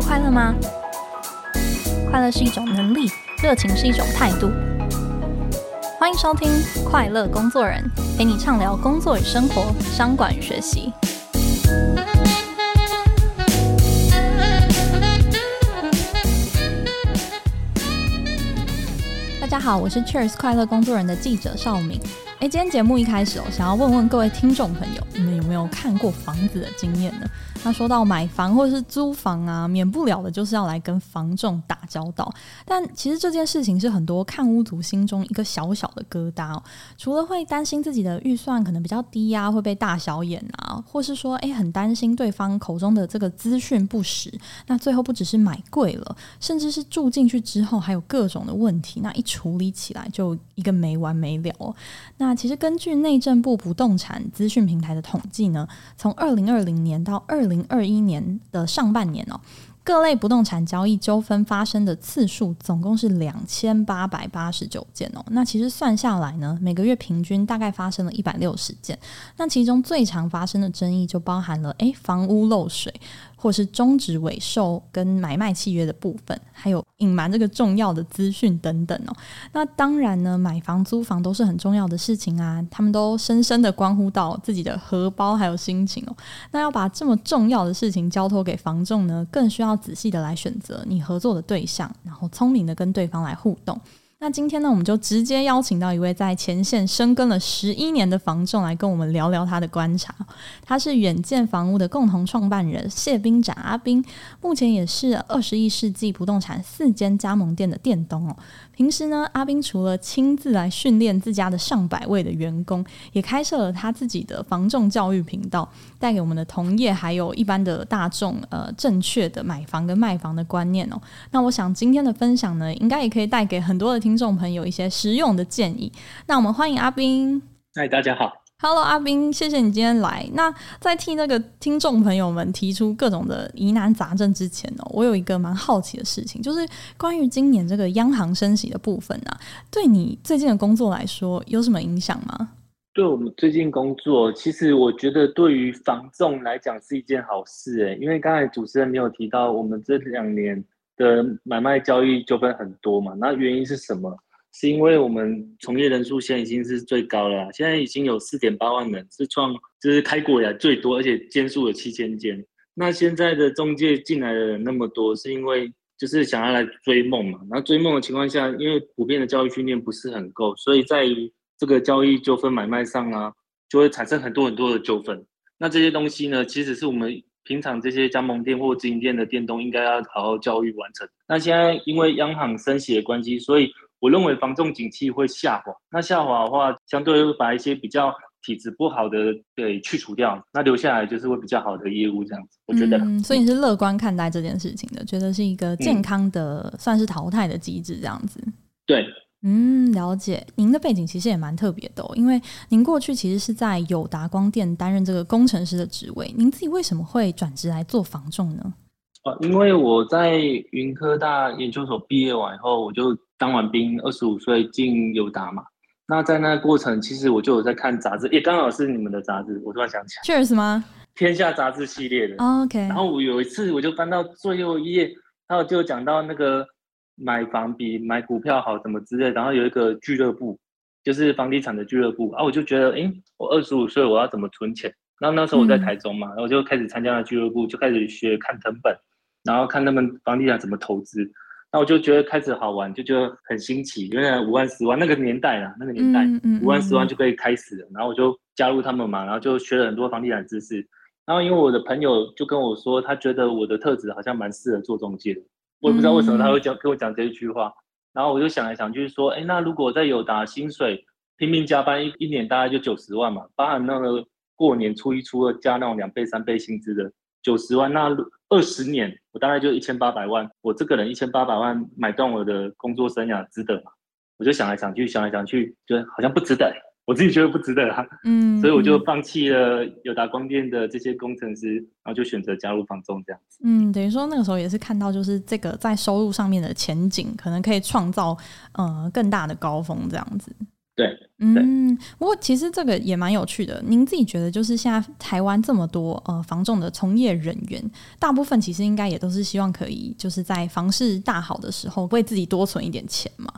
快乐吗？快乐是一种能力，热情是一种态度。欢迎收听《快乐工作人》，陪你畅聊工作与生活、商管与学习。大家好，我是 Cheers 快乐工作人的记者邵敏。哎，今天节目一开始哦，想要问问各位听众朋友，你们有没有看过房子的经验呢？那说到买房或是租房啊，免不了的就是要来跟房仲打交道。但其实这件事情是很多看屋族心中一个小小的疙瘩哦。除了会担心自己的预算可能比较低呀、啊，会被大小眼啊，或是说诶很担心对方口中的这个资讯不实。那最后不只是买贵了，甚至是住进去之后还有各种的问题，那一处理起来就一个没完没了。那其实根据内政部不动产资讯平台的统计呢，从二零二零年到二零二一年的上半年哦，各类不动产交易纠纷发生的次数总共是两千八百八十九件哦。那其实算下来呢，每个月平均大概发生了一百六十件。那其中最常发生的争议就包含了诶，房屋漏水。或是终止尾售跟买卖契约的部分，还有隐瞒这个重要的资讯等等哦。那当然呢，买房租房都是很重要的事情啊，他们都深深的关乎到自己的荷包还有心情哦。那要把这么重要的事情交托给房仲呢，更需要仔细的来选择你合作的对象，然后聪明的跟对方来互动。那今天呢，我们就直接邀请到一位在前线深耕了十一年的房仲来跟我们聊聊他的观察。他是远见房屋的共同创办人谢彬展阿彬，目前也是二十一世纪不动产四间加盟店的店东哦。平时呢，阿彬除了亲自来训练自家的上百位的员工，也开设了他自己的房仲教育频道，带给我们的同业还有一般的大众，呃，正确的买房跟卖房的观念哦。那我想今天的分享呢，应该也可以带给很多的听众朋友一些实用的建议。那我们欢迎阿斌。嗨，大家好。Hello，阿斌，谢谢你今天来。那在替那个听众朋友们提出各种的疑难杂症之前呢，我有一个蛮好奇的事情，就是关于今年这个央行升息的部分啊，对你最近的工作来说有什么影响吗？对我们最近工作，其实我觉得对于房仲来讲是一件好事诶，因为刚才主持人没有提到，我们这两年的买卖交易纠纷很多嘛，那原因是什么？是因为我们从业人数现在已经是最高了，现在已经有四点八万人，是创就是开国以来最多，而且间数有七千间。那现在的中介进来的人那么多，是因为就是想要来追梦嘛。那追梦的情况下，因为普遍的教育训练不是很够，所以在于这个交易纠纷买卖上啊，就会产生很多很多的纠纷。那这些东西呢，其实是我们平常这些加盟店或直营店的店东应该要好好教育完成。那现在因为央行升息的关系，所以我认为房仲景气会下滑，那下滑的话，相对会把一些比较体质不好的给去除掉，那留下来就是会比较好的业务这样子。我觉得，嗯，所以你是乐观看待这件事情的，觉得是一个健康的，算是淘汰的机制这样子。对，嗯，了解。您的背景其实也蛮特别的哦，因为您过去其实是在友达光电担任这个工程师的职位，您自己为什么会转职来做防重呢？啊，因为我在云科大研究所毕业完以后，我就当完兵，二十五岁进友达嘛。那在那个过程，其实我就有在看杂志，也刚好是你们的杂志，我突然想起来。Cheers 吗？天下杂志系列的。Oh, OK。然后我有一次，我就翻到最后一页，然后就讲到那个买房比买股票好，怎么之类。然后有一个俱乐部，就是房地产的俱乐部。啊，我就觉得，哎，我二十五岁，我要怎么存钱？然后那时候我在台中嘛，嗯、然后我就开始参加了俱乐部，就开始学看成本。然后看他们房地产怎么投资，那我就觉得开始好玩，就觉得很新奇。原来五万、十万那个年代啦，那个年代五万、十万就可以开始了。然后我就加入他们嘛，然后就学了很多房地产知识。然后因为我的朋友就跟我说，他觉得我的特质好像蛮适合做中介的。我也不知道为什么他会讲跟我讲这一句话。然后我就想来想去说，哎，那如果在友达薪水拼命加班一一年大概就九十万嘛，包含那个过年初一初二加那种两倍三倍薪资的。九十万，那二十年，我大概就一千八百万。我这个人一千八百万买断我的工作生涯，值得吗？我就想来想去，想来想去，觉得好像不值得。我自己觉得不值得啊。嗯，所以我就放弃了友达光电的这些工程师，然后就选择加入房仲这样子。嗯，等于说那个时候也是看到，就是这个在收入上面的前景，可能可以创造呃更大的高峰这样子。对，嗯，不过其实这个也蛮有趣的。您自己觉得，就是现在台湾这么多呃房仲的从业人员，大部分其实应该也都是希望可以就是在房市大好的时候为自己多存一点钱嘛。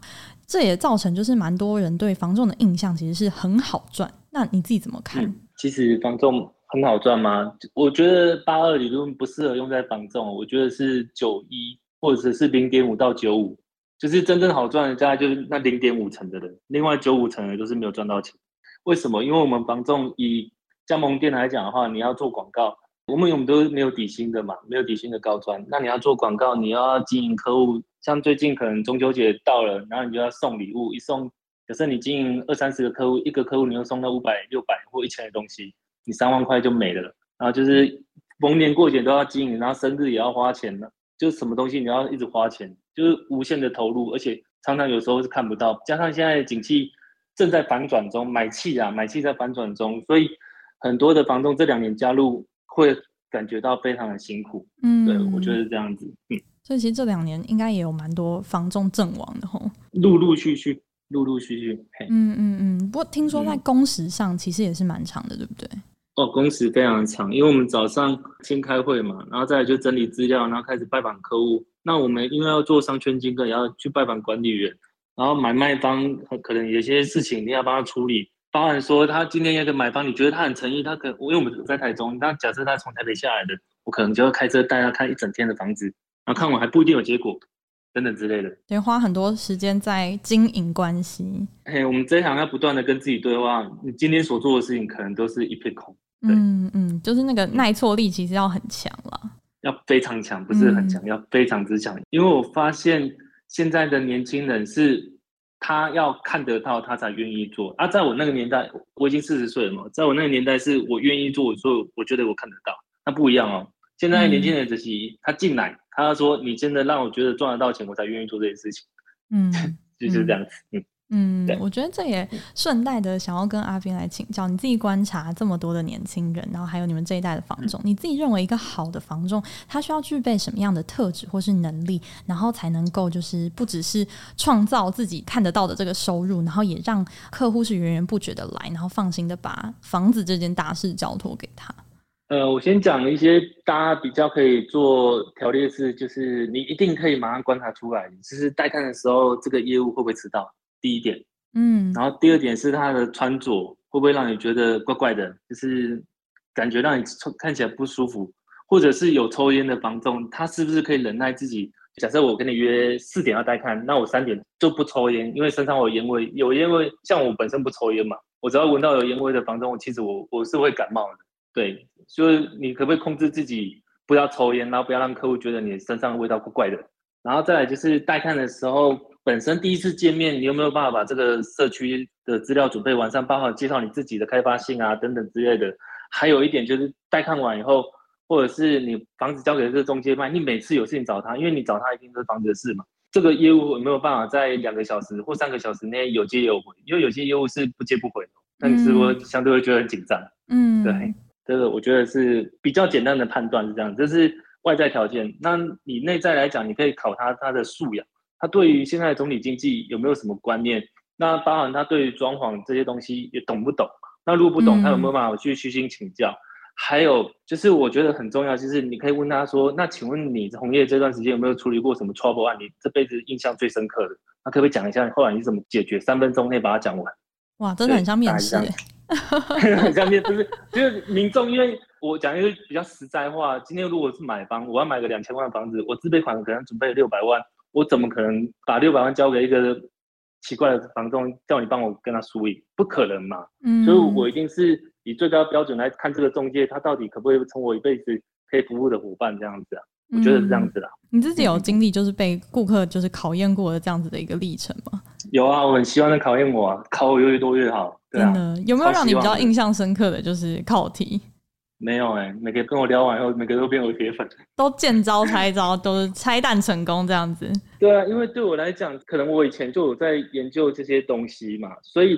这也造成就是蛮多人对房仲的印象其实是很好赚。那你自己怎么看？其实房仲很好赚吗？我觉得八二理论不适合用在房仲，我觉得是九一或者是零点五到九五。就是真正好赚的，大概就是那零点五成的人，另外九五成的都是没有赚到钱。为什么？因为我们房仲以加盟店来讲的话，你要做广告，我们我们都没有底薪的嘛，没有底薪的高专。那你要做广告，你要经营客户，像最近可能中秋节到了，然后你就要送礼物，一送，假设你经营二三十个客户，一个客户你又送到五百、六百或一千的东西，你三万块就没了。然后就是逢年过节都要经营，然后生日也要花钱了，就什么东西你要一直花钱。就是无限的投入，而且常常有时候是看不到。加上现在的景气正在反转中，买气啊，买气在反转中，所以很多的房东这两年加入会感觉到非常的辛苦。嗯，对，我觉得是这样子。嗯，所以其实这两年应该也有蛮多房仲阵亡的吼。陆陆续续，陆陆续续。嗯嗯嗯。不过听说在工时上其实也是蛮长的，对不对？哦，工时非常长，因为我们早上先开会嘛，然后再来就整理资料，然后开始拜访客户。那我们因为要做商圈经过，也要去拜访管理员，然后买卖方可能有些事情你要帮他处理。包含说他今天要跟买方，你觉得他很诚意，他可因为我们在台中，那假设他从台北下来的，我可能就要开车带他看一整天的房子，然后看完还不一定有结果，等等之类的。得花很多时间在经营关系。哎，我们这一行要不断的跟自己对话，你今天所做的事情可能都是一片空。嗯嗯，就是那个耐挫力其实要很强了。要非常强，不是很强，嗯，要非常之强。因为我发现现在的年轻人是，他要看得到，他才愿意做。啊，在我那个年代，我已经四十岁了嘛，在我那个年代，是我愿意做，所以我觉得我看得到，那不一样哦。现在年轻人只是，他进来，他说你真的让我觉得赚得到钱，我才愿意做这些事情。嗯，就是这样子。嗯。嗯，我觉得这也顺带的想要跟阿斌来请教，你自己观察这么多的年轻人，然后还有你们这一代的房仲，你自己认为一个好的房仲，他需要具备什么样的特质或是能力，然后才能够就是不只是创造自己看得到的这个收入，然后也让客户是源源不绝的来，然后放心的把房子这件大事交托给他。呃，我先讲一些大家比较可以做条列式，就是你一定可以马上观察出来，就是带看的时候这个业务会不会迟到。第一点，嗯，然后第二点是他的穿着会不会让你觉得怪怪的，就是感觉让你看起来不舒服，或者是有抽烟的房东，他是不是可以忍耐自己？假设我跟你约四点要带看，那我三点就不抽烟，因为身上有烟味，有烟味，像我本身不抽烟嘛，我只要闻到有烟味的房仲，其实我我是会感冒的。对，就是你可不可以控制自己不要抽烟，然后不要让客户觉得你身上的味道怪怪的？然后再来就是带看的时候。本身第一次见面，你有没有办法把这个社区的资料准备完善，包括介绍你自己的开发性啊等等之类的？还有一点就是带看完以后，或者是你房子交给这个中介卖，你每次有事情找他，因为你找他一定是房子的事嘛。这个业务有没有办法在两个小时或三个小时内有接有回？因为有些业务是不接不回的，那你是不是相对会觉得很紧张？嗯，对，这个我觉得是比较简单的判断是这样，这是外在条件。那你内在来讲，你可以考他他的素养。他对于现在的总体经济有没有什么观念？那包含他对于装潢这些东西也懂不懂？那如果不懂，他有没有办法去虚心请教？嗯、还有就是我觉得很重要，就是你可以问他说：“那请问你从业这段时间有没有处理过什么 trouble 案？你这辈子印象最深刻的？那可不可以讲一下后来你怎么解决？三分钟内把它讲完。”哇，真的很像面试，很像面试，就是就是民众，因为我讲一个比较实在话，今天如果是买房，我要买个两千万的房子，我自备款可能准备六百万。我怎么可能把六百万交给一个奇怪的房东，叫你帮我跟他输赢？不可能嘛！嗯，所以我一定是以最高标准来看这个中介，他到底可不可以成为我一辈子可以服务的伙伴这样子啊？我觉得是这样子啦。嗯，你自己有经历就是被顾客就是考验过的这样子的一个历程吗？有啊，我很希望他考验我啊，考我越多越好。真的，有没有让你比较印象深刻的就是考题？没有哎、欸，每个跟我聊完以后，每个都变我铁粉，都见招拆招，都是拆弹成功这样子。对啊，因为对我来讲，可能我以前就有在研究这些东西嘛，所以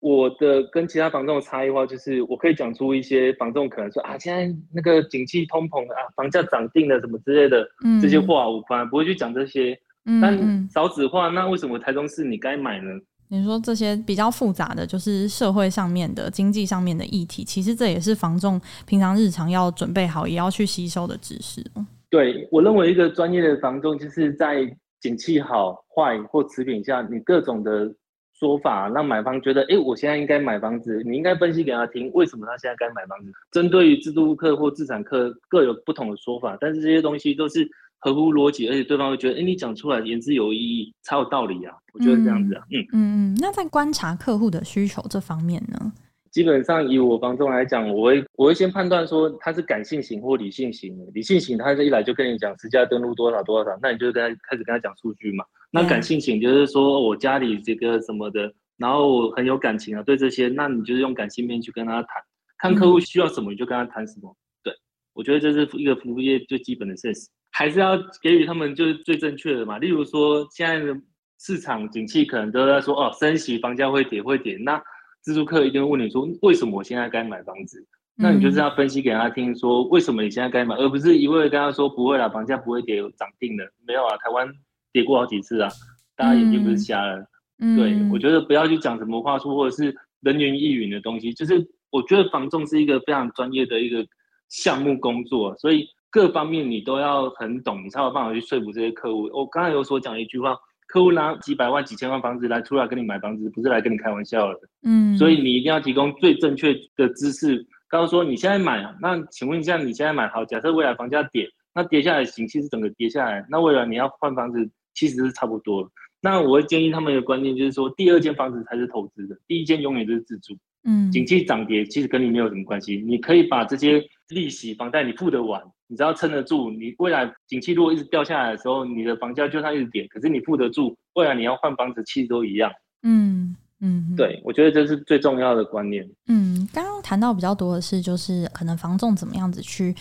我的跟其他房仲的差异化就是，我可以讲出一些房仲可能说啊，现在那个景气通膨啊，房价涨定了什么之类的、嗯、这些话，我反而不会去讲这些。嗯、但少子化，那为什么台中市你该买呢？你说这些比较复杂的就是社会上面的、经济上面的议题，其实这也是房仲平常日常要准备好，也要去吸收的知识。对，我认为一个专业的房仲，就是在景气好坏或持平下，你各种的说法让买方觉得，哎，我现在应该买房子，你应该分析给他听，为什么他现在该买房子。针对于自住客或自产客各有不同的说法，但是这些东西都是。合乎逻辑，而且对方会觉得，哎，你讲出来言之有意义，才有道理啊！我觉得这样子啊，嗯嗯嗯。那在观察客户的需求这方面呢？基本上以我房东来讲，我会我会先判断说他是感性型或理性型的。理性型，他是一来就跟你讲实价登录多少多少，那你就跟他开始跟他讲数据嘛。那感性型就是说我家里这个什么的，然后我很有感情啊，对这些，那你就是用感性面去跟他谈，看客户需要什么，你就跟他谈什么。对，我觉得这是一个服务业最基本的事实。还是要给予他们就是最正确的嘛。例如说，现在的市场景气可能都在说哦，升息，房价会跌会跌。那自住客一定会问你说，为什么我现在该买房子？那你就是要分析给他听，说为什么你现在该买，而不是一味的跟他说不会啦，房价不会跌，涨定了。没有啊，台湾跌过好几次啊，大家眼睛不是瞎了。嗯、对，我觉得不要去讲什么话术或者是人云亦云的东西。就是我觉得房仲是一个非常专业的一个项目工作，所以。各方面你都要很懂，你才有办法去说服这些客户。我刚才有所讲一句话，客户拿几百万、几千万房子来出来跟你买房子，不是来跟你开玩笑的。嗯，所以你一定要提供最正确的知识。刚刚说你现在买，那请问一下，你现在买好，假设未来房价跌，那跌下来景气是整个跌下来，那未来你要换房子，其实是差不多。那我会建议他们的观念就是说，第二间房子才是投资的，第一间永远都是自住。嗯，景气涨跌其实跟你没有什么关系，你可以把这些利息、房贷你付得完。你只要撑得住，你未来景气如果一直掉下来的时候，你的房价就算一直跌，可是你付得住，未来你要换房子其实都一样。嗯嗯，对，我觉得这是最重要的观念。嗯，刚刚谈到比较多的是，就是可能房仲怎么样子去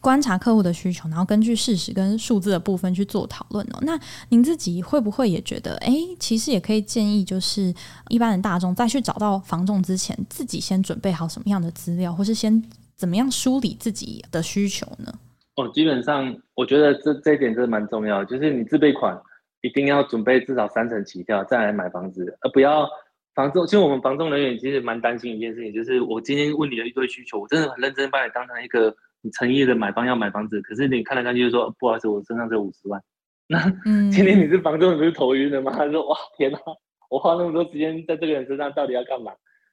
观察客户的需求，然后根据事实跟数字的部分去做讨论哦。那您自己会不会也觉得，哎，其实也可以建议，就是一般的大众在去找到房仲之前，自己先准备好什么样的资料，或是先怎么样梳理自己的需求呢？哦，基本上我觉得这这一点真的蛮重要，就是你自备款一定要准备至少三成起跳再来买房子，而不要房仲。其实我们房仲人员其实蛮担心一件事情，就是我今天问你的一堆需求，我真的很认真把你当成一个你诚意的买方要买房子，可是你看了看去就说不好意思，我身上只有五十万。那今天你是房仲，你不是头晕了吗？他说哇天哪，我花那么多时间在这个人身上，到底要干嘛？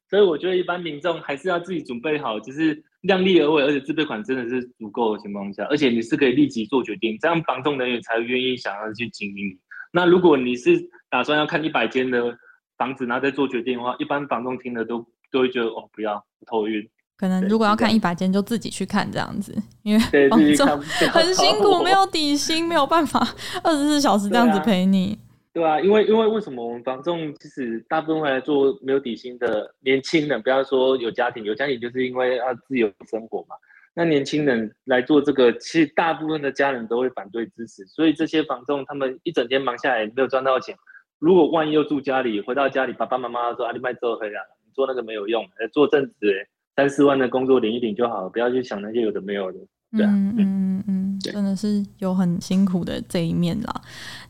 所以我觉得一般民众还是要自己准备好，就是。量力而为，而且自备款真的是足够的情况下，而且你是可以立即做决定，这样房仲人员才愿意想要去经营你。那如果你是打算要看一百间的房子，然后再做决定的话，一般房东听了都都会觉得哦，不要头晕。可能如果要看一百间，就自己去看这样子，因为房东很辛苦，没有底薪，没有办法二十四小时这样子陪你。对啊，因为因为为什么我们房仲其实大部分会来做没有底薪的年轻人，不要说有家庭，有家庭就是因为要自由生活嘛。那年轻人来做这个，其实大部分的家人都会反对支持，所以这些房仲他们一整天忙下来没有赚到钱。如果万一又住家里，回到家里爸爸妈妈说阿弟卖这黑啊，你做那个没有用，做正职，三四万的工作领一领就好了，不要去想那些有的没有的。对啊，嗯嗯嗯，真的是有很辛苦的这一面啦。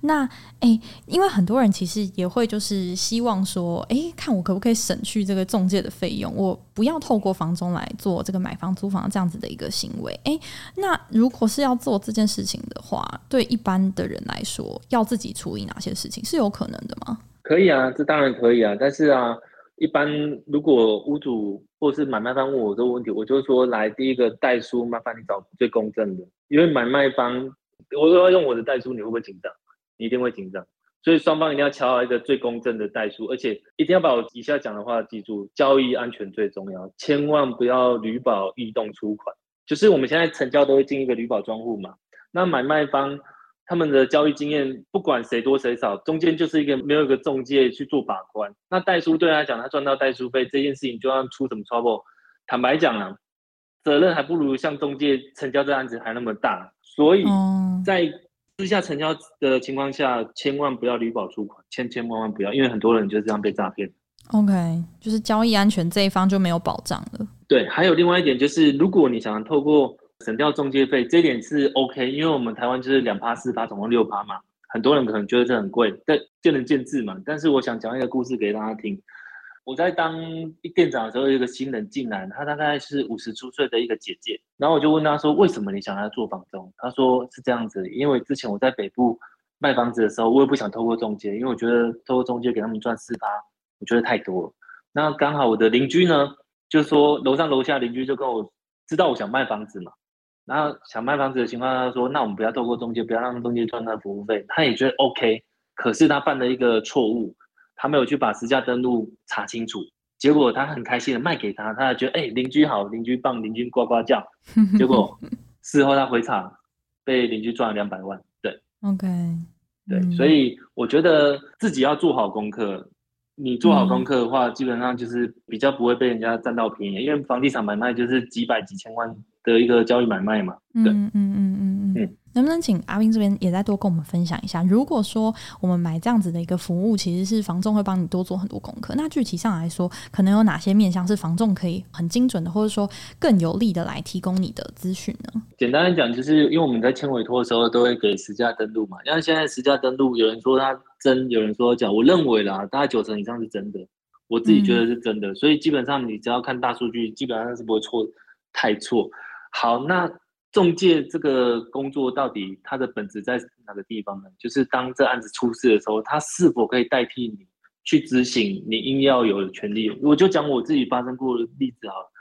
那哎、欸，因为很多人其实也会就是希望说，哎、欸，看我可不可以省去这个中介的费用，我不要透过房中来做这个买房租房这样子的一个行为。哎、欸，那如果是要做这件事情的话，对一般的人来说，要自己处理哪些事情是有可能的吗？可以啊，这当然可以啊，但是啊。一般如果屋主或是买卖方问我这个问题，我就说，来第一个代书，麻烦你找最公正的，因为买卖方我都要用我的代书，你会不会紧张？你一定会紧张，所以双方一定要敲好一个最公正的代书，而且一定要把我以下讲的话记住，交易安全最重要，千万不要履保异动出款，就是我们现在成交都会进一个履保专户嘛，那买卖方。他们的交易经验，不管谁多谁少，中间就是一个没有一个中介去做把关。那代书对他来讲，他赚到代书费这件事情，就要出什么 trouble？坦白讲啊，责任还不如像中介成交这案子还那么大。所以在私下成交的情况下，千万不要旅保出款，千千万万不要，因为很多人就是这样被诈骗。OK，就是交易安全这一方就没有保障了。对，还有另外一点就是，如果你想透过省掉中介费，这一点是 OK，因为我们台湾就是两趴四趴，总共六趴嘛，很多人可能觉得这很贵，但见仁见智嘛。但是我想讲一个故事给大家听。我在当店长的时候，有一个新人进来，他大概是五十出岁的一个姐姐，然后我就问他说：“为什么你想要做房东？”他说：“是这样子，因为之前我在北部卖房子的时候，我也不想透过中介，因为我觉得透过中介给他们赚四趴，我觉得太多了。那刚好我的邻居呢，就说楼上楼下邻居就跟我知道我想卖房子嘛，然后想卖房子的情况下，他说：那我们不要透过中介，不要让中介赚他的服务费。他也觉得 OK，可是他犯了一个错误。”他没有去把实价登录查清楚，结果他很开心的卖给他，他还觉得哎邻居好，邻居棒，邻居呱呱叫，结果事后他回场被邻居赚了两百万。对，OK，对，嗯、所以我觉得自己要做好功课，你做好功课的话，嗯、基本上就是比较不会被人家占到便宜，因为房地产买卖就是几百几千万的一个交易买卖嘛。对，嗯嗯嗯嗯嗯。嗯能不能请阿斌这边也再多跟我们分享一下？如果说我们买这样子的一个服务，其实是房仲会帮你多做很多功课。那具体上来说，可能有哪些面向是房仲可以很精准的，或者说更有力的来提供你的资讯呢？简单来讲，就是因为我们在签委托的时候都会给实价登录嘛。因为现在实价登录，有人说它真，有人说假。我认为啦，大概九成以上是真的。我自己觉得是真的，嗯、所以基本上你只要看大数据，基本上是不会错太错。好，那。中介这个工作到底它的本质在哪个地方呢？就是当这案子出事的时候，它是否可以代替你去执行你应要有的权利？我就讲我自己发生过的例子好了。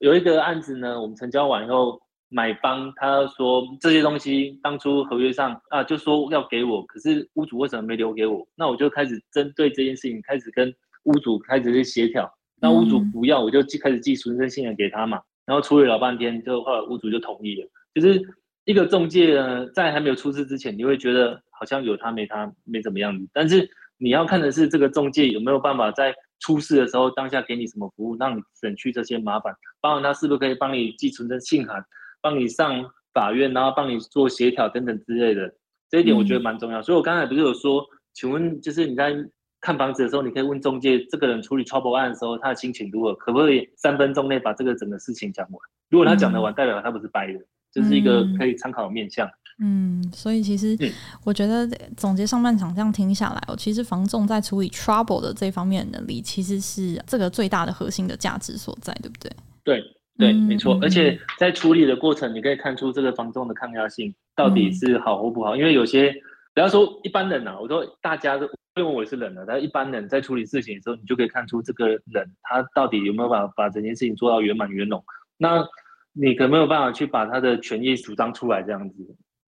有一个案子呢，我们成交完以后，买方他说这些东西当初合约上啊就说要给我，可是屋主为什么没留给我？那我就开始针对这件事情开始跟屋主开始去协调。那屋主不要，我就开始寄存真信函给他嘛。然后处理老半天，就后来屋主就同意了。就是一个中介呢，在还没有出事之前，你会觉得好像有他没他没怎么样子。但是你要看的是这个中介有没有办法在出事的时候当下给你什么服务，让你省去这些麻烦。包括他是不是可以帮你寄存证信函，帮你上法院，然后帮你做协调等等之类的。这一点我觉得蛮重要。嗯、所以我刚才不是有说，请问就是你在。看房子的时候，你可以问中介，这个人处理 trouble 案的时候，他的心情如何？可不可以三分钟内把这个整个事情讲完？如果他讲得完，嗯、代表他不是掰的，这、就是一个可以参考的面向。嗯，所以其实我觉得总结上半场这样听下来，哦，其实房仲在处理 trouble 的这方面的能力，其实是这个最大的核心的价值所在，对不对？对对，没错。嗯、而且在处理的过程，你可以看出这个房仲的抗压性到底是好或不好。嗯、因为有些，不要说一般人呐、啊，我说大家都。因为我也是人了，但一般人在处理事情的时候，你就可以看出这个人他到底有没有办法把整件事情做到圆满圆融。那你可没有办法去把他的权益主张出来，这样子。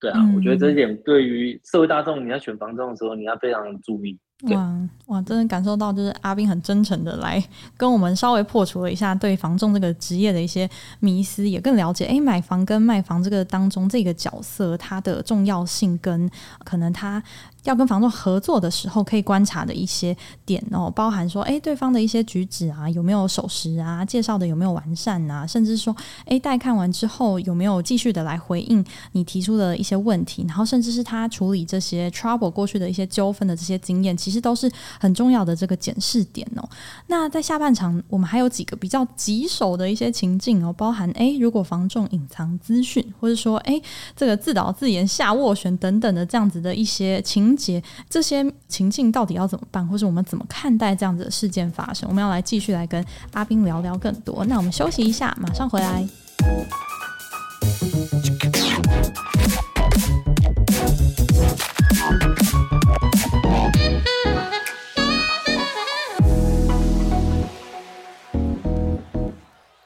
对啊，嗯、我觉得这一点对于社会大众，你要选房仲的时候，你要非常注意。哇哇，真的感受到就是阿斌很真诚的来跟我们稍微破除了一下对房仲这个职业的一些迷思，也更了解哎买房跟卖房这个当中这个角色它的重要性跟可能他要跟房仲合作的时候可以观察的一些点哦，包含说哎对方的一些举止啊有没有守时啊，介绍的有没有完善啊，甚至说哎带看完之后有没有继续的来回应你提出的一些问题，然后甚至是他处理这些 trouble 过去的一些纠纷的这些经验。其实都是很重要的这个检视点哦。那在下半场，我们还有几个比较棘手的一些情境哦，包含诶，如果房仲隐藏资讯，或者说诶，这个自导自演下斡旋等等的这样子的一些情节，这些情境到底要怎么办，或是我们怎么看待这样子的事件发生？我们要来继续来跟阿斌聊聊更多。那我们休息一下，马上回来。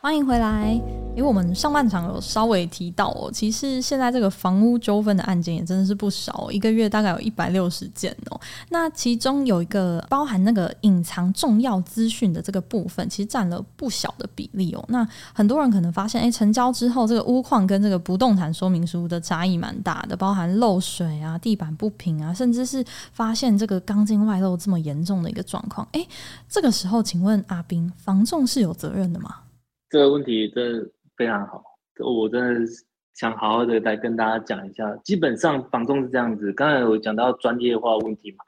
欢迎回来。因为我们上半场有稍微提到哦，其实现在这个房屋纠纷的案件也真的是不少，一个月大概有一百六十件哦。那其中有一个包含那个隐藏重要资讯的这个部分，其实占了不小的比例哦。那很多人可能发现，哎，成交之后这个屋况跟这个不动产说明书的差异蛮大的，包含漏水啊、地板不平啊，甚至是发现这个钢筋外露这么严重的一个状况。哎，这个时候，请问阿斌，房仲是有责任的吗？这个问题真的非常好，我真的是想好好的来跟大家讲一下。基本上房仲是这样子，刚才有讲到专业化问题嘛。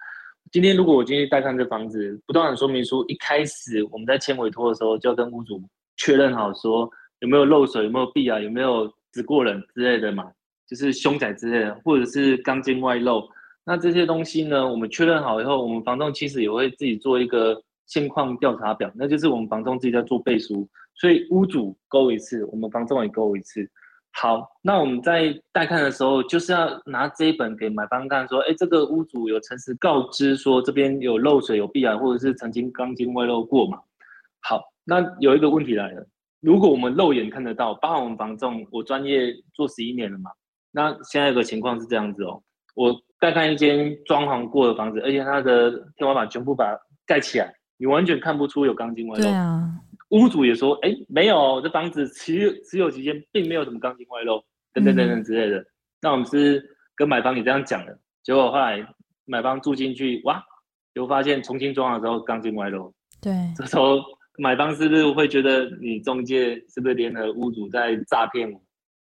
今天如果我今天带看这房子，不动产说明书一开始我们在签委托的时候，就要跟屋主确认好，说有没有漏水，有没有壁啊，有没有指过冷之类的嘛，就是凶宅之类的，或者是钢筋外露，那这些东西呢，我们确认好以后，我们房东其实也会自己做一个现况调查表，那就是我们房东自己在做背书，所以屋主勾一次，我们房东也勾一次。好，那我们在带看的时候，就是要拿这一本给买方看，说，哎，这个屋主有诚实告知说这边有漏水、有壁癌，或者是曾经钢筋外露过嘛？好，那有一个问题来了，如果我们肉眼看得到，包括我们房仲，我专业做十一年了嘛，那现在有个情况是这样子哦，我带看一间装潢过的房子，而且它的天花板全部把盖起来，你完全看不出有钢筋外露。对啊。屋主也说：“哎、欸，没有，这房子持有持有期间并没有什么钢筋外露，等等等等之类的。嗯”那我们是跟买方也这样讲的，结果后来买方住进去，哇，就发现重新装的时候钢筋外露。对，这时候买方是不是会觉得你中介是不是联合屋主在诈骗我？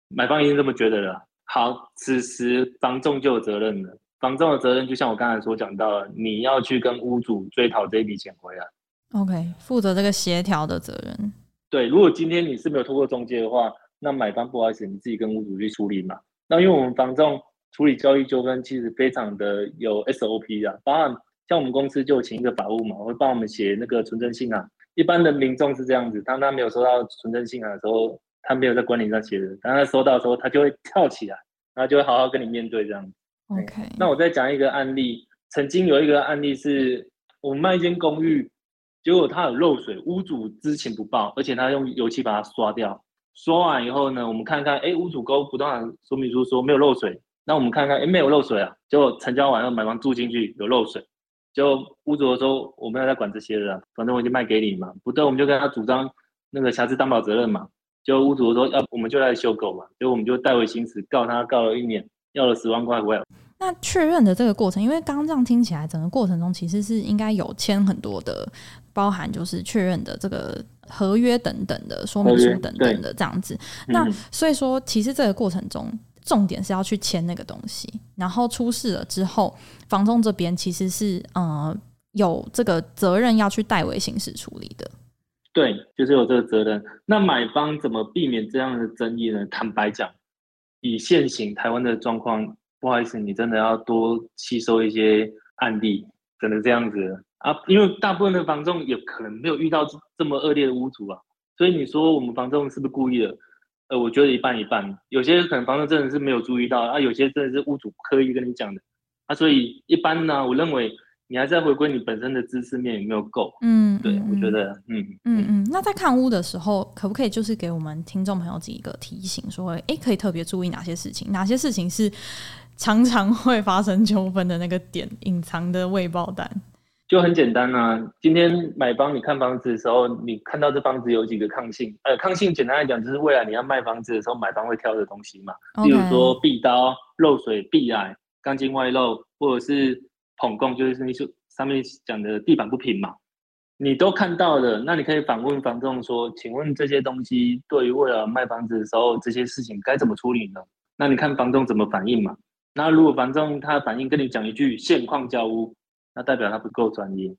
买方已经这么觉得了。好，此时房仲就有责任了。房仲的责任就像我刚才所讲到的，你要去跟屋主追讨这一笔钱回来。OK，负责这个协调的责任。对，如果今天你是没有透过中介的话，那买方不好意思，你自己跟屋主去处理嘛。那因为我们房仲处理交易纠纷其实非常的有 SOP 的，当然像我们公司就有请一个法务嘛，会帮我们写那个存证信啊。一般的民众是这样子，当他没有收到存证信函的时候，他没有在管理上写的，当他收到的时候，他就会跳起来，然后就会好好跟你面对这样子。OK，那我再讲一个案例，曾经有一个案例是我们卖一间公寓。结果它有漏水，屋主知情不报，而且他用油漆把它刷掉。刷完以后呢，我们看看，哎，屋主勾不动产说明书说没有漏水，那我们看看，哎，没有漏水啊。结果成交完了，买房住进去有漏水，就屋主说我们要再管这些了，反正我已经卖给你嘛，不对，我们就跟他主张那个瑕疵担保责任嘛。就屋主说要，我们就来修狗嘛，所以我们就代为行使告他，告了一年，要了十万块回来。那确认的这个过程，因为刚刚这样听起来，整个过程中其实是应该有签很多的，包含就是确认的这个合约等等的说明书等等的这样子。那所以说，其实这个过程中，重点是要去签那个东西，然后出事了之后，房东这边其实是呃有这个责任要去代为行事处理的。对，就是有这个责任。那买方怎么避免这样的争议呢？坦白讲，以现行台湾的状况。不好意思，你真的要多吸收一些案例，真的这样子啊？因为大部分的房仲也可能没有遇到这么恶劣的屋主啊，所以你说我们房仲是不是故意的？呃，我觉得一半一半，有些可能房仲真的是没有注意到啊，有些真的是屋主刻意跟你讲的啊，所以一般呢，我认为。你还是要回归你本身的知识面有没有够？嗯，对，我觉得，嗯嗯嗯。那在看屋的时候，可不可以就是给我们听众朋友几个提醒，说，哎、欸，可以特别注意哪些事情？哪些事情是常常会发生纠纷的那个点，隐藏的未爆弹？就很简单啊。今天买方你看房子的时候，你看到这房子有几个抗性？呃，抗性简单来讲，就是未来你要卖房子的时候，买方会挑的东西嘛。比如说壁刀、漏水、壁癌、钢筋外露，或者是。捧共就是那些上面讲的地板不平嘛，你都看到了，那你可以反问房仲说，请问这些东西对于未来卖房子的时候，这些事情该怎么处理呢？那你看房仲怎么反应嘛？那如果房仲他反应跟你讲一句现况交屋，那代表他不够专业。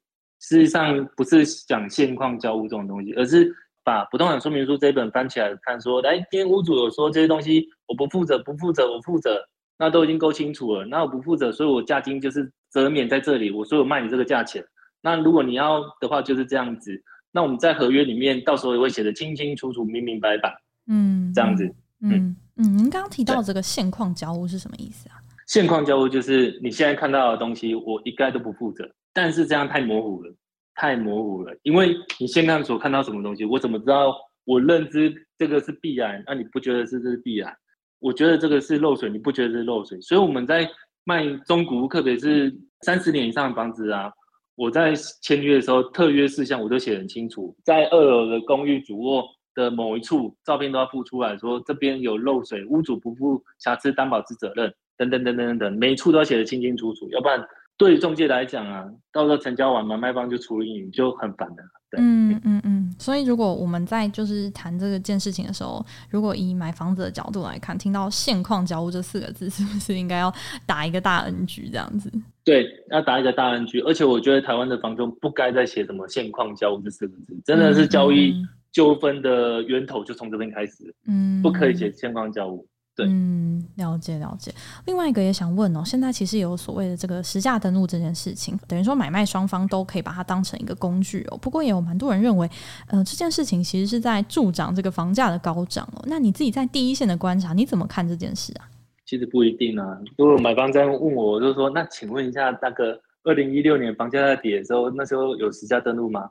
事实上不是讲现况交屋这种东西，而是把不动产说明书这一本翻起来看，说，来，今天屋主有说这些东西我不负责，不负责，我负责，那都已经够清楚了。那我不负责，所以我价金就是。折免在这里，我说我卖你这个价钱，那如果你要的话就是这样子，那我们在合约里面到时候也会写得清清楚楚、明明白白，嗯，这样子，嗯嗯。您刚刚提到这个现况交屋是什么意思啊？现况交屋就是你现在看到的东西，我一概都不负责，但是这样太模糊了，太模糊了，因为你现在所看到什么东西，我怎么知道？我认知这个是必然，那你不觉得是这是壁癌？我觉得这个是漏水，你不觉得是漏水？所以我们在。卖中古屋，特别是三十年以上的房子啊，我在签约的时候，特约事项我都写很清楚，在二楼的公寓主卧的某一处，照片都要附出来说，这边有漏水，屋主不负瑕疵担保之责任，等等等等等，每一处都要写得清清楚楚，要不然对于中介来讲啊，到时候成交完嘛，卖方就处理你就很烦的。嗯嗯嗯，所以如果我们在就是谈这个件事情的时候，如果以买房子的角度来看，听到现况交屋这四个字，是不是应该要打一个大 NG 这样子？对，要打一个大 NG。而且我觉得台湾的房东不该再写什么现况交屋这四个字，真的是交易纠纷的源头就从这边开始。嗯，不可以写现况交屋。对，嗯，了解了解。另外一个也想问哦，现在其实有所谓的这个实价登录这件事情，等于说买卖双方都可以把它当成一个工具哦。不过也有蛮多人认为，呃，这件事情其实是在助长这个房价的高涨哦。那你自己在第一线的观察，你怎么看这件事啊？其实不一定啊。如果买方在问我，我就说，那请问一下，那个二零一六年房价在跌的时候，那时候有实价登录吗？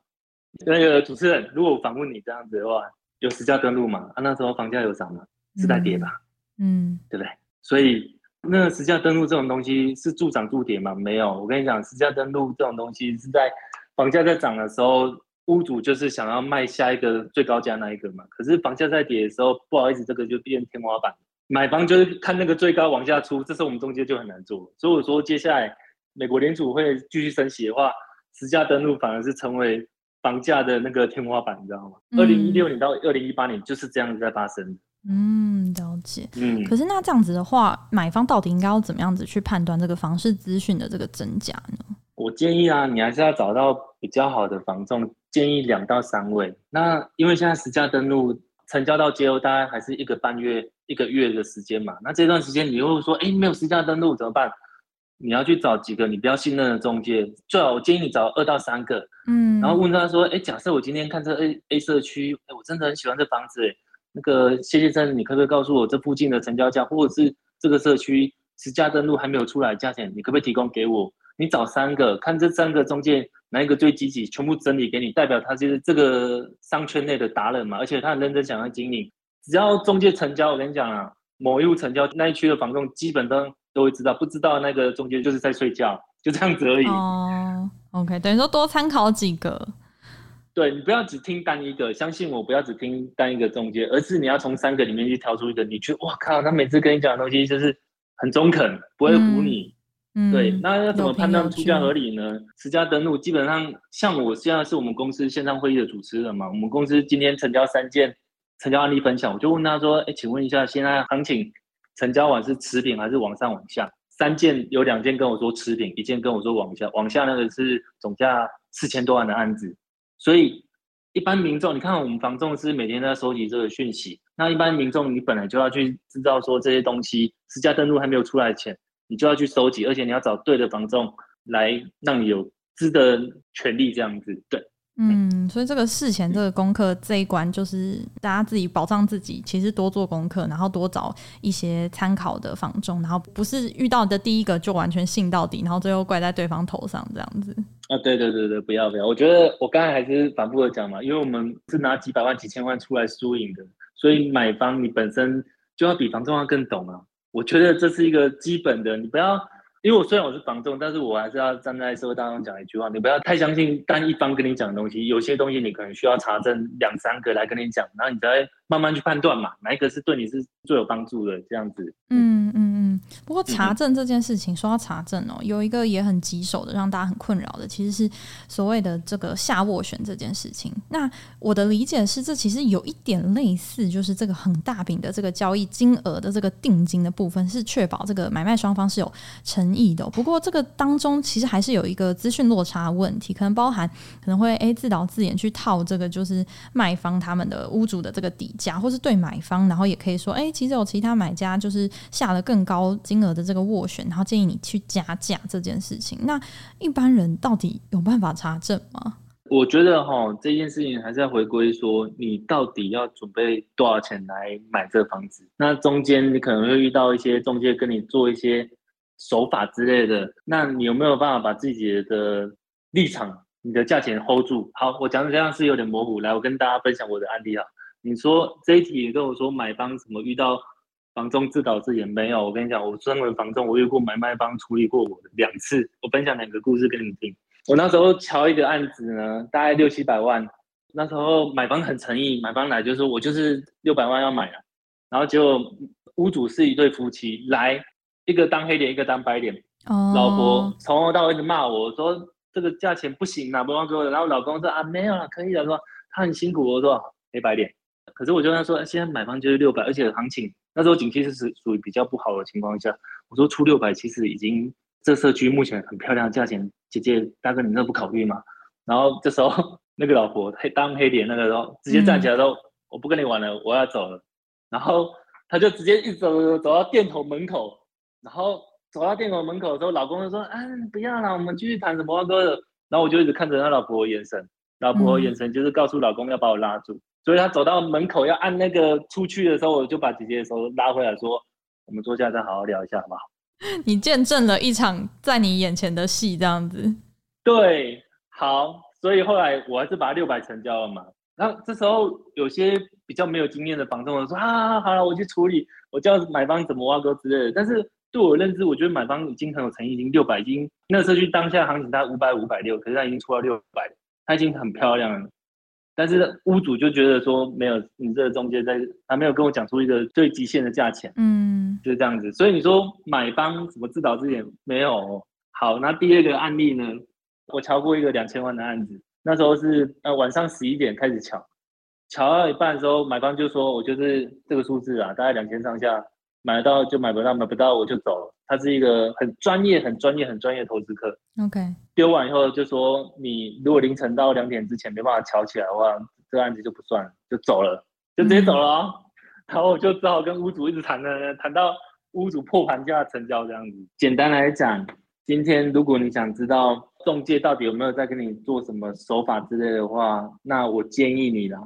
那个主持人，如果我反问你这样子的话，有实价登录吗？啊，那时候房价有涨吗？是在跌吧？嗯嗯，对不对？所以那个实价登录这种东西是助涨助跌吗？没有。我跟你讲，实价登录这种东西是在房价在涨的时候，屋主就是想要卖下一个最高价那一个嘛。可是房价在跌的时候，不好意思，这个就变天花板。买房就是看那个最高往下出，这时候我们中介就很难做。所以我说，接下来美国联储会继续升息的话，实价登录反而是成为房价的那个天花板，你知道吗？二零一六年到二零一八年就是这样子在发生。嗯，了解。嗯，可是那这样子的话，买方到底应该要怎么样子去判断这个房市资讯的这个真假呢？我建议啊，你还是要找到比较好的房仲，建议两到三位。那因为现在实价登录成交到接后大概还是一个半月、一个月的时间嘛。那这段时间你又会说，哎，没有实价登录怎么办？你要去找几个你比较信任的中介，最好我建议你找二到三个。嗯，然后问他说，哎，假设我今天看这 A A 社区，哎，我真的很喜欢这房子，哎。那个谢先生，你可不可以告诉我这附近的成交价，或者是这个社区实价登录还没有出来价钱，你可不可以提供给我？你找三个，看这三个中介哪一个最积极，全部整理给你，代表他就是这个商圈内的达人嘛，而且他很认真想要经营。只要中介成交，我跟你讲啊，某一户成交那一区的房东基本都都会知道，不知道那个中介就是在睡觉，就这样子而已。哦，OK，等于说多参考几个。对，你不要只听单一个，相信我，不要只听单一个中介，而是你要从三个里面去挑出一个，你去，哇靠，他每次跟你讲的东西就是很中肯，不会唬你。嗯，对，那要怎么判断出价合理呢？实价登录基本上，像我现在是我们公司线上会议的主持人嘛，我们公司今天成交三件，成交案例分享，我就问他说，哎，请问一下，现在行情成交完是持平还是往上往下？三件有两件跟我说持平，一件跟我说往下，往下那个是总价四千多万的案子。所以，一般民众，你看我们房仲是每天在收集这个讯息。那一般民众，你本来就要去知道说这些东西，私家登录还没有出来前，你就要去收集，而且你要找对的房仲来让你有知的权利，这样子，对。嗯，所以这个事前这个功课这一关，就是大家自己保障自己，其实多做功课，然后多找一些参考的房中，然后不是遇到的第一个就完全信到底，然后最后怪在对方头上这样子。啊，对对对对，不要不要，我觉得我刚才还是反复的讲嘛，因为我们是拿几百万几千万出来输赢的，所以买方你本身就要比房仲要更懂啊。我觉得这是一个基本的，你不要。因为我虽然我是房仲，但是我还是要站在社会当中讲一句话：你不要太相信单一方跟你讲的东西，有些东西你可能需要查证两三个来跟你讲，然后你再慢慢去判断嘛，哪一个是对你是最有帮助的这样子。嗯嗯嗯。不过查证这件事情，说到查证哦，有一个也很棘手的，让大家很困扰的，其实是所谓的这个下斡旋这件事情。那我的理解是，这其实有一点类似，就是这个很大饼的这个交易金额的这个定金的部分，是确保这个买卖双方是有诚。意的，不过这个当中其实还是有一个资讯落差问题，可能包含可能会诶自导自演去套这个就是卖方他们的屋主的这个底价，或是对买方，然后也可以说诶其实有其他买家就是下了更高金额的这个斡旋，然后建议你去加价这件事情。那一般人到底有办法查证吗？我觉得哈这件事情还是要回归说，你到底要准备多少钱来买这个房子？那中间你可能会遇到一些中介跟你做一些。手法之类的，那你有没有办法把自己的立场、你的价钱 hold 住？好，我讲的这样是有点模糊，来，我跟大家分享我的案例啊。你说这一题也跟我说买方什么遇到房仲自导自演没有？我跟你讲，我身为房仲，我遇过买卖方处理过我的两次。我分享两个故事给你听。我那时候敲一个案子呢，大概六七百万，那时候买方很诚意，买方来就说我就是六百万要买了，然后结果屋主是一对夫妻来。一个当黑脸，一个当白脸。Oh. 老婆从头到尾一直骂我说这个价钱不行啊，不让说的。然后老公说啊，没有了，可以了。说他很辛苦，我说黑白脸。可是我就跟他说，现在买房就是六百，而且行情那时候景气是属于比较不好的情况下，我说出六百其实已经这社区目前很漂亮的价钱。姐姐大哥，你那不考虑吗？然后这时候 那个老婆黑当黑脸那个时候直接站起来说，嗯、我不跟你玩了，我要走了。然后。他就直接一走走走到店头门口，然后走到店头门口的时候，老公就说：“啊，不要了，我们继续谈什么歌的。”然后我就一直看着他老婆的眼神，老婆的眼神就是告诉老公要把我拉住。嗯、所以他走到门口要按那个出去的时候，我就把姐姐的手拉回来说：“我们坐下再好好聊一下，好不好？”你见证了一场在你眼前的戏，这样子。对，好，所以后来我还是把他六百成交了嘛。然后这时候有些比较没有经验的房东说啊，好了，我去处理，我叫买方怎么挖沟之类的。但是对我认知，我觉得买方已经很有诚意，已经六百，已经那个社区当下行情大概五百五百六，可是他已经出到六百，他已经很漂亮了。但是屋主就觉得说没有，你这个中介在还没有跟我讲出一个最极限的价钱，嗯，就是这样子。所以你说买方怎么自导自演没有？好，那第二个案例呢，我瞧过一个两千万的案子。那时候是呃晚上十一点开始瞧，瞧到一半的时候，买方就说：“我就是这个数字啊，大概两千上下，买得到就买不到，买不到我就走了。”他是一个很专业、很专业、很专业的投资客。OK，丢完以后就说：“你如果凌晨到两点之前没办法乔起来的话，这个案子就不算，就走了，就直接走了哦。嗯”然后我就只好跟屋主一直谈谈，谈到屋主破盘价成交这样子。简单来讲，今天如果你想知道。中介到底有没有在跟你做什么手法之类的话，那我建议你啦，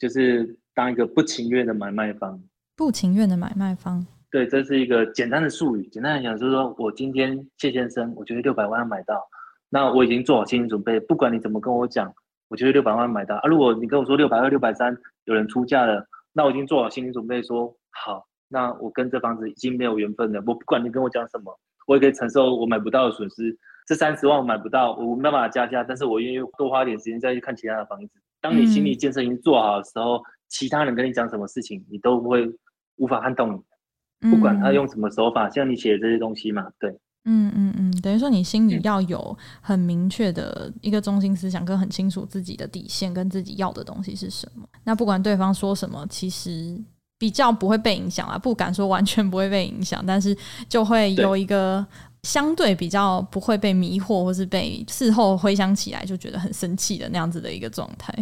就是当一个不情愿的买卖方。不情愿的买卖方，对，这是一个简单的术语。简单来讲，就是说我今天谢先生，我觉得六百万要买到，那我已经做好心理准备，不管你怎么跟我讲，我觉得六百万买到啊。如果你跟我说六百二、六百三，有人出价了，那我已经做好心理准备说，说好，那我跟这房子已经没有缘分了。我不管你跟我讲什么，我也可以承受我买不到的损失。这三十万我买不到，我没办法加价，但是我愿意多花点时间再去看其他的房子。当你心理建设已经做好的时候，嗯、其他人跟你讲什么事情，你都不会无法撼动你，不管他用什么手法，嗯、像你写的这些东西嘛，对，嗯嗯嗯，等于说你心里要有很明确的一个中心思想，跟很清楚自己的底线跟自己要的东西是什么。那不管对方说什么，其实比较不会被影响啊，不敢说完全不会被影响，但是就会有一个。相对比较不会被迷惑，或是被事后回想起来就觉得很生气的那样子的一个状态，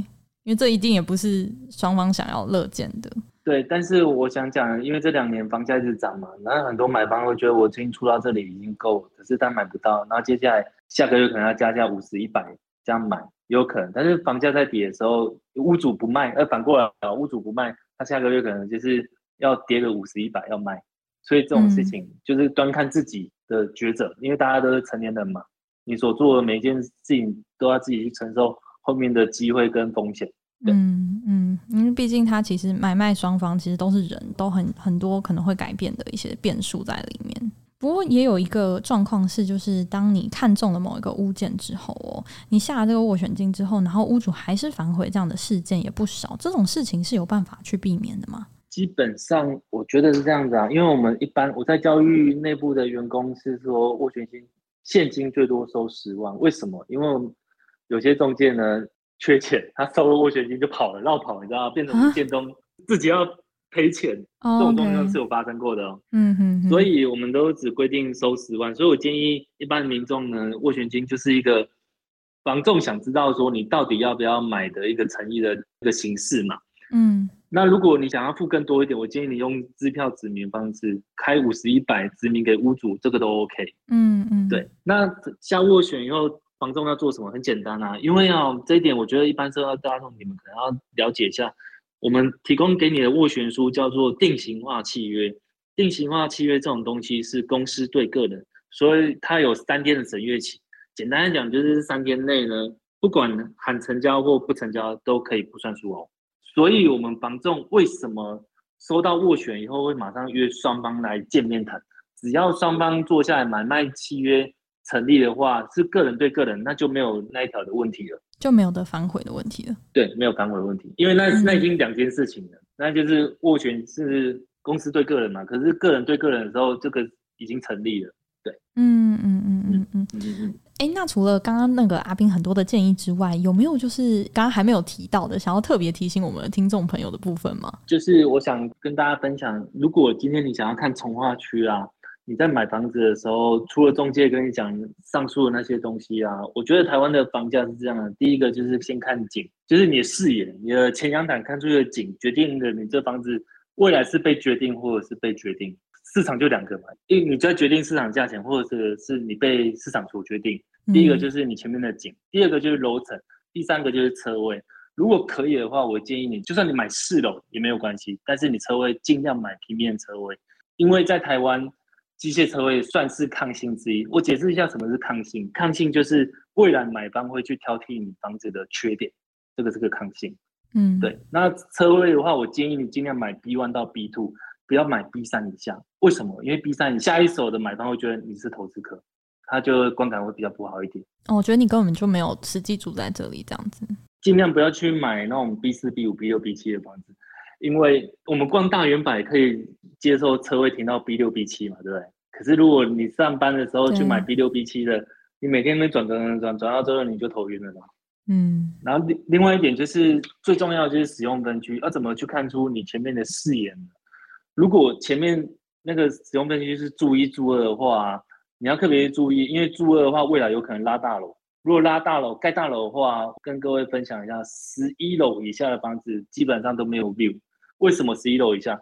因为这一定也不是双方想要乐见的。对，但是我想讲，因为这两年房价一直涨嘛，然后很多买方会觉得我最近出到这里已经够了，可是他买不到，然后接下来下个月可能要加价五十、一百这样买，有可能。但是房价在跌的时候，屋主不卖，而反过来屋主不卖，他下个月可能就是要跌个五十、一百要卖。所以这种事情就是端看自己的抉择，嗯、因为大家都是成年人嘛，你所做的每一件事情都要自己去承受后面的机会跟风险。嗯嗯，因为毕竟它其实买卖双方其实都是人，都很很多可能会改变的一些变数在里面。不过也有一个状况是，就是当你看中了某一个物件之后哦，你下了这个斡旋金之后，然后屋主还是反悔，这样的事件也不少。这种事情是有办法去避免的吗？基本上我觉得是这样子啊，因为我们一般我在教育内部的员工是说，斡旋金现金最多收十万，为什么？因为有些中介呢缺钱，他收了斡旋金就跑了，绕跑，你知道吗？变成建中自己要赔钱，啊、这种状况是有发生过的哦。嗯哼，所以我们都只规定收十万，所以我建议一般民众呢，斡旋金就是一个房仲想知道说你到底要不要买的一个诚意的一个形式嘛。嗯。那如果你想要付更多一点，我建议你用支票指名方式开五十一百指名给屋主，这个都 OK。嗯嗯，对。那下斡旋以后，房仲要做什么？很简单啊，因为啊这一点，我觉得一般社会大众你们可能要了解一下。我们提供给你的斡旋书叫做定型化契约。定型化契约这种东西是公司对个人，所以它有三天的审阅期。简单来讲，就是三天内呢，不管喊成交或不成交，都可以不算数哦。所以，我们房仲为什么收到斡旋以后会马上约双方来见面谈？只要双方坐下来买卖契约成立的话，是个人对个人，那就没有那一条的问题了，就没有的反悔的问题了。对，没有反悔的问题，因为那那已经两件事情了，嗯、那就是斡旋是公司对个人嘛，可是个人对个人的时候，这个已经成立了。对，嗯嗯嗯嗯嗯嗯嗯。哎、欸，那除了刚刚那个阿斌很多的建议之外，有没有就是刚刚还没有提到的，想要特别提醒我们的听众朋友的部分吗？就是我想跟大家分享，如果今天你想要看从化区啊，你在买房子的时候，除了中介跟你讲上述的那些东西啊，我觉得台湾的房价是这样的：第一个就是先看景，就是你的视野，你的前阳台看出去的景，决定了你这房子未来是被决定或者是被决定，市场就两个嘛，因为你在决定市场价钱，或者是是你被市场所决定。第一个就是你前面的景，第二个就是楼层，第三个就是车位。如果可以的话，我建议你，就算你买四楼也没有关系，但是你车位尽量买平面车位，因为在台湾，机械车位算是抗性之一。我解释一下什么是抗性，抗性就是未来买方会去挑剔你房子的缺点，这个是个抗性。嗯，对。那车位的话，我建议你尽量买 B one 到 B two，不要买 B 三以下。为什么？因为 B 三你下一手的买方会觉得你是投资客，他就观感会比较不好一点。哦，我觉得你根本就没有实际住在这里，这样子。尽量不要去买那种 B 四、B 五、B 六、B 七的房子，因为我们逛大圆百可以接受车位停到 B 六、B 七嘛，对不对？可是如果你上班的时候去买 B 六、B 七的，你每天那转转转转转到之后你就头晕了嘛。嗯。然后另另外一点就是最重要的就是使用分区，要怎么去看出你前面的视野呢？如果前面那个使用分区是住一、住二的话，你要特别注意，因为住二的话未来有可能拉大楼。如果拉大楼盖大楼的话，跟各位分享一下，十一楼以下的房子基本上都没有 view。为什么十一楼以下？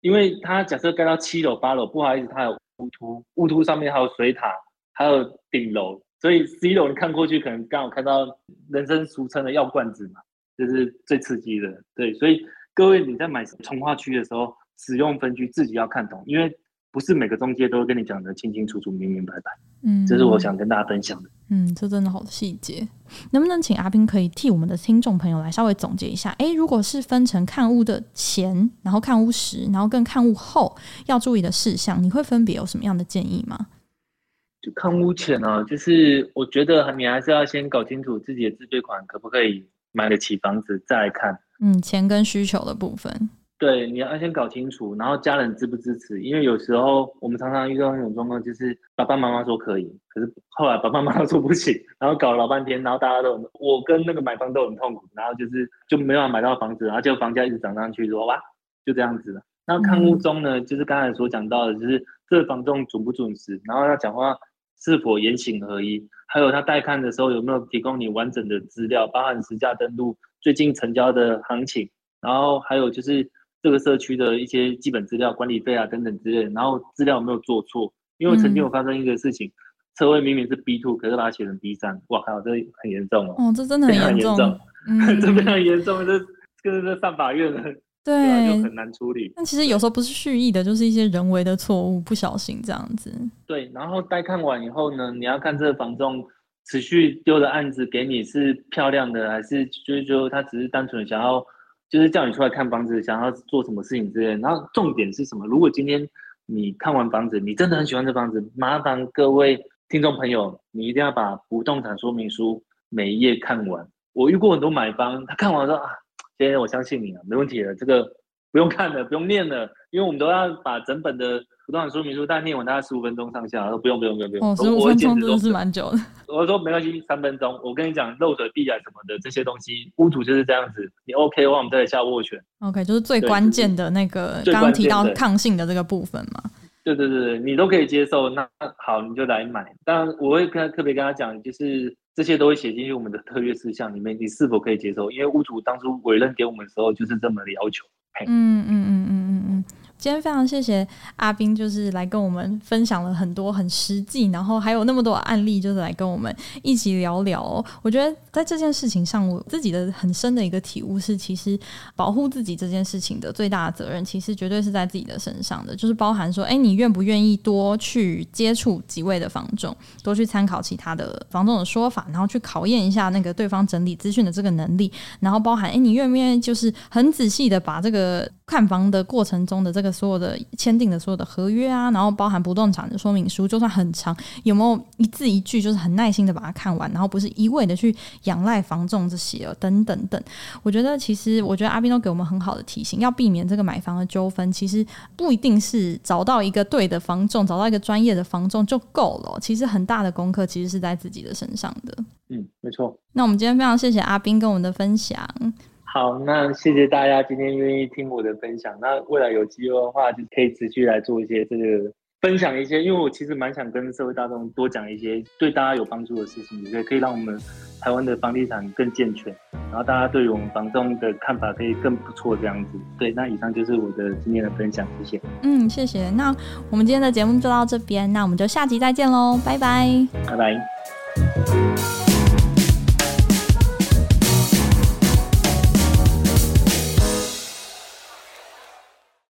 因为它假设盖到七楼、八楼，不好意思，它有屋突，屋突上面还有水塔，还有顶楼，所以十一楼你看过去，可能刚好看到人生俗称的药罐子嘛，这、就是最刺激的。对，所以各位你在买从化区的时候，使用分区自己要看懂，因为。不是每个中介都会跟你讲的清清楚楚、明明白白。嗯，这是我想跟大家分享的。嗯，这真的好细节。能不能请阿斌可以替我们的听众朋友来稍微总结一下？诶，如果是分成看屋的前，然后看屋时，然后跟看屋后要注意的事项，你会分别有什么样的建议吗？就看屋前啊，就是我觉得你还是要先搞清楚自己的自备款可不可以买得起房子，再来看。嗯，钱跟需求的部分。对，你要先搞清楚，然后家人支不支持？因为有时候我们常常遇到那种状况，就是爸爸妈妈说可以，可是后来爸爸妈妈 说不行，然后搞了老半天，然后大家都很，我跟那个买方都很痛苦，然后就是就没办法买到房子，然后就房价一直涨上去，说哇，就这样子了。那看屋中呢，就是刚才所讲到的，就是这个房仲准不准时，然后他讲话是否言行合一，还有他带看的时候有没有提供你完整的资料，包含实价登录、最近成交的行情，然后还有就是。这个社区的一些基本资料、管理费啊等等之类，然后资料有没有做错？因为曾经有发生一个事情，嗯、车位明明是 B two，可是把它写成 B 三，哇靠，这很严重哦！哦，这真的 很严重，这非常严重，这这这上法院了，对，就很难处理。但其实有时候不是蓄意的，就是一些人为的错误，不小心这样子。对，然后待看完以后呢，你要看这个房仲持续丢的案子给你是漂亮的，还是就是说他只是单纯想要。就是叫你出来看房子，想要做什么事情之类。然后重点是什么？如果今天你看完房子，你真的很喜欢这房子，麻烦各位听众朋友，你一定要把不动产说明书每一页看完。我遇过很多买方，他看完说啊，今天我相信你了，没问题了，这个不用看了，不用念了，因为我们都要把整本的。不动产说明书，大概念完大概十五分钟上下，说不用不用不用不用。哦，十五分钟真的是蛮久的。我说没关系，三分钟。我跟你讲，漏水、地啊什么的这些东西，屋主就是这样子。你 OK 的话，我们再来下斡旋。OK，就是最关键的那个，刚刚提到抗性的这个部分嘛。对对对对，你都可以接受，那好，你就来买。当然，我会跟他特别跟他讲，就是这些都会写进去我们的特约事项里面，你是否可以接受？因为屋主当初委任给我们的时候就是这么的要求。嗯嗯嗯嗯嗯嗯。今天非常谢谢阿斌，就是来跟我们分享了很多很实际，然后还有那么多案例，就是来跟我们一起聊聊。我觉得在这件事情上，我自己的很深的一个体悟是，其实保护自己这件事情的最大的责任，其实绝对是在自己的身上的，就是包含说，哎，你愿不愿意多去接触几位的房仲，多去参考其他的房仲的说法，然后去考验一下那个对方整理资讯的这个能力，然后包含，哎，你愿不愿意就是很仔细的把这个看房的过程中的这个。所有的签订的所有的合约啊，然后包含不动产的说明书，就算很长，有没有一字一句，就是很耐心的把它看完，然后不是一味的去仰赖房仲这些等等等。我觉得其实，我觉得阿斌都给我们很好的提醒，要避免这个买房的纠纷，其实不一定是找到一个对的房仲，找到一个专业的房仲就够了。其实很大的功课其实是在自己的身上的。嗯，没错。那我们今天非常谢谢阿斌跟我们的分享。好，那谢谢大家今天愿意听我的分享。那未来有机会的话，就可以持续来做一些这个分享一些，因为我其实蛮想跟社会大众多讲一些对大家有帮助的事情，也可以让我们台湾的房地产更健全，然后大家对于我们房仲的看法可以更不错这样子。对，那以上就是我的今天的分享，谢谢。嗯，谢谢。那我们今天的节目就到这边，那我们就下集再见喽，拜拜，拜拜。